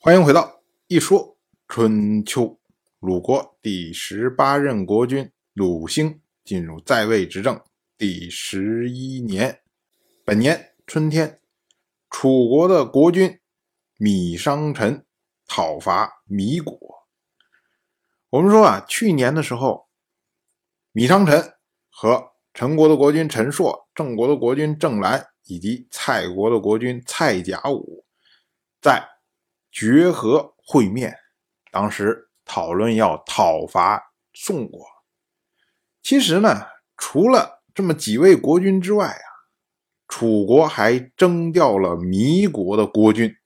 欢迎回到一说春秋。鲁国第十八任国君鲁兴进入在位执政第十一年，本年春天，楚国的国君米商臣讨伐米国。我们说啊，去年的时候，米商臣和陈国的国君陈硕、郑国的国君郑兰以及蔡国的国君蔡甲午在绝和会面，当时。讨论要讨伐宋国，其实呢，除了这么几位国君之外啊，楚国还征调了弥国的国君，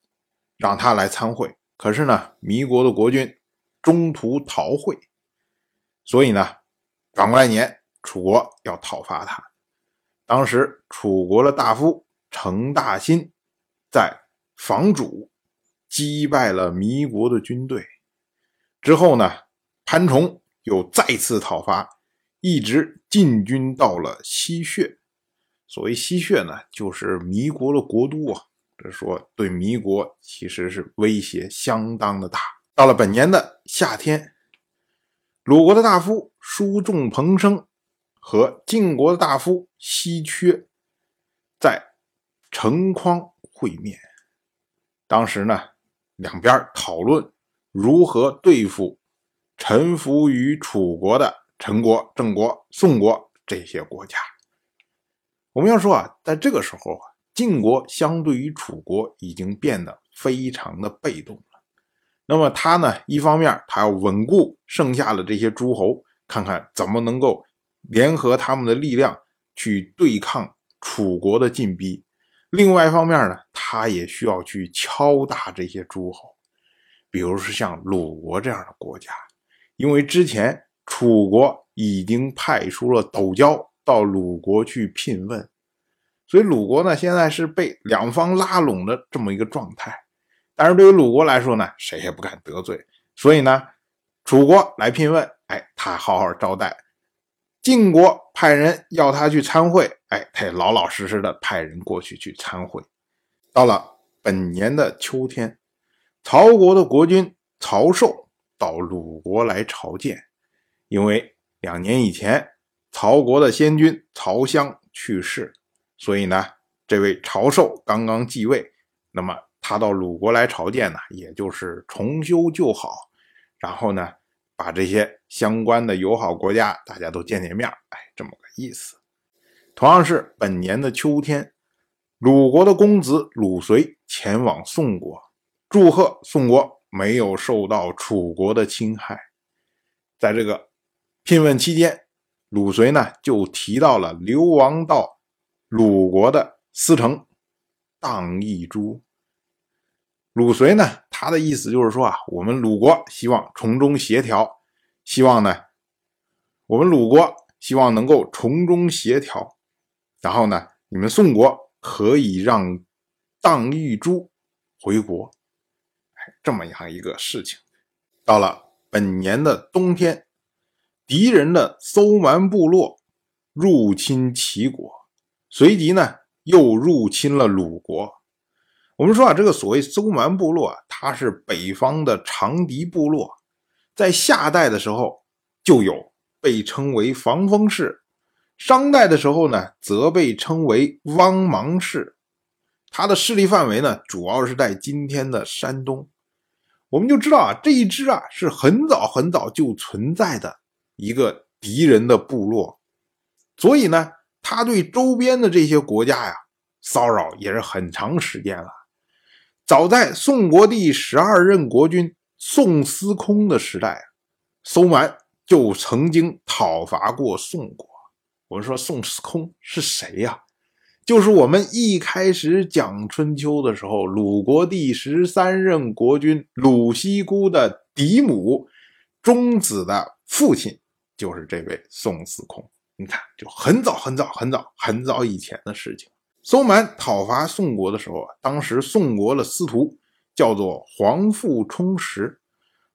让他来参会。可是呢，弥国的国君中途逃会，所以呢，反过来年楚国要讨伐他。当时楚国的大夫程大新在房主击败了弥国的军队。之后呢，潘崇又再次讨伐，一直进军到了西穴。所谓西穴呢，就是弥国的国都啊。这说对弥国其实是威胁相当的大。到了本年的夏天，鲁国的大夫叔仲彭生和晋国的大夫西缺在城匡会面。当时呢，两边讨论。如何对付臣服于楚国的陈国、郑国、宋国这些国家？我们要说啊，在这个时候啊，晋国相对于楚国已经变得非常的被动了。那么他呢，一方面他要稳固剩下的这些诸侯，看看怎么能够联合他们的力量去对抗楚国的进逼；另外一方面呢，他也需要去敲打这些诸侯。比如说像鲁国这样的国家，因为之前楚国已经派出了斗椒到鲁国去聘问，所以鲁国呢现在是被两方拉拢的这么一个状态。但是对于鲁国来说呢，谁也不敢得罪，所以呢，楚国来聘问，哎，他好好招待；晋国派人要他去参会，哎，他也老老实实的派人过去去参会。到了本年的秋天。曹国的国君曹寿到鲁国来朝见，因为两年以前曹国的先君曹襄去世，所以呢，这位曹寿刚刚继位，那么他到鲁国来朝见呢，也就是重修旧好，然后呢，把这些相关的友好国家大家都见见面，哎，这么个意思。同样是本年的秋天，鲁国的公子鲁随前往宋国。祝贺宋国没有受到楚国的侵害。在这个聘问期间，鲁随呢就提到了流亡到鲁国的司城荡义珠。鲁随呢，他的意思就是说啊，我们鲁国希望从中协调，希望呢，我们鲁国希望能够从中协调，然后呢，你们宋国可以让荡玉珠回国。这么样一个事情，到了本年的冬天，敌人的搜蛮部落入侵齐国，随即呢又入侵了鲁国。我们说啊，这个所谓搜蛮部落啊，它是北方的长狄部落，在夏代的时候就有被称为防风氏，商代的时候呢则被称为汪芒氏。它的势力范围呢，主要是在今天的山东。我们就知道啊，这一支啊是很早很早就存在的一个敌人的部落，所以呢，他对周边的这些国家呀骚扰也是很长时间了。早在宋国第十二任国君宋司空的时代，搜蛮就曾经讨伐过宋国。我们说宋司空是谁呀？就是我们一开始讲春秋的时候，鲁国第十三任国君鲁西姑的嫡母钟子的父亲，就是这位宋司空。你看，就很早很早很早很早以前的事情。搜蛮讨伐宋国的时候啊，当时宋国的司徒叫做黄父充实，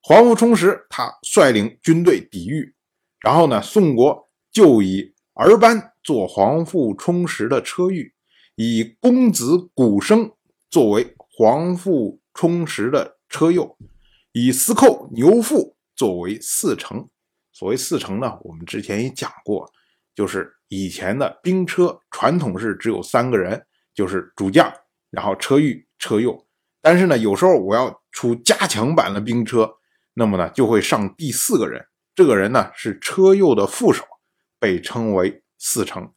黄父充实他率领军队抵御，然后呢，宋国就以儿班。做皇父充实的车御，以公子古生作为皇父充实的车右，以司寇牛父作为四城。所谓四城呢，我们之前也讲过，就是以前的兵车传统是只有三个人，就是主将，然后车御、车右。但是呢，有时候我要出加强版的兵车，那么呢就会上第四个人，这个人呢是车右的副手，被称为四城。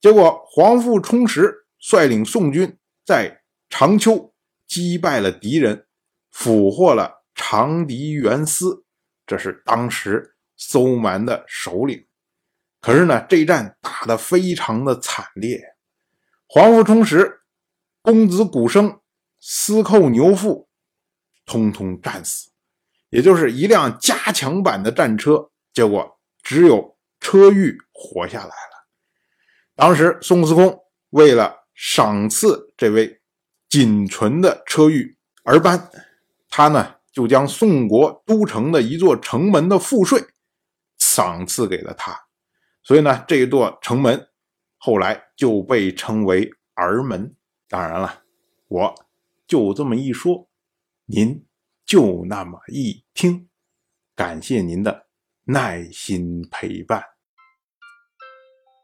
结果黄父充实率领宋军在长丘击败了敌人，俘获了长狄元思，这是当时搜蛮的首领。可是呢，这一战打得非常的惨烈，黄父充实、公子古生。司寇牛腹，通通战死，也就是一辆加强版的战车，结果只有车玉活下来了。当时宋司空为了赏赐这位仅存的车玉而班，他呢就将宋国都城的一座城门的赋税赏赐给了他，所以呢这一座城门后来就被称为儿门。当然了，我。就这么一说，您就那么一听，感谢您的耐心陪伴。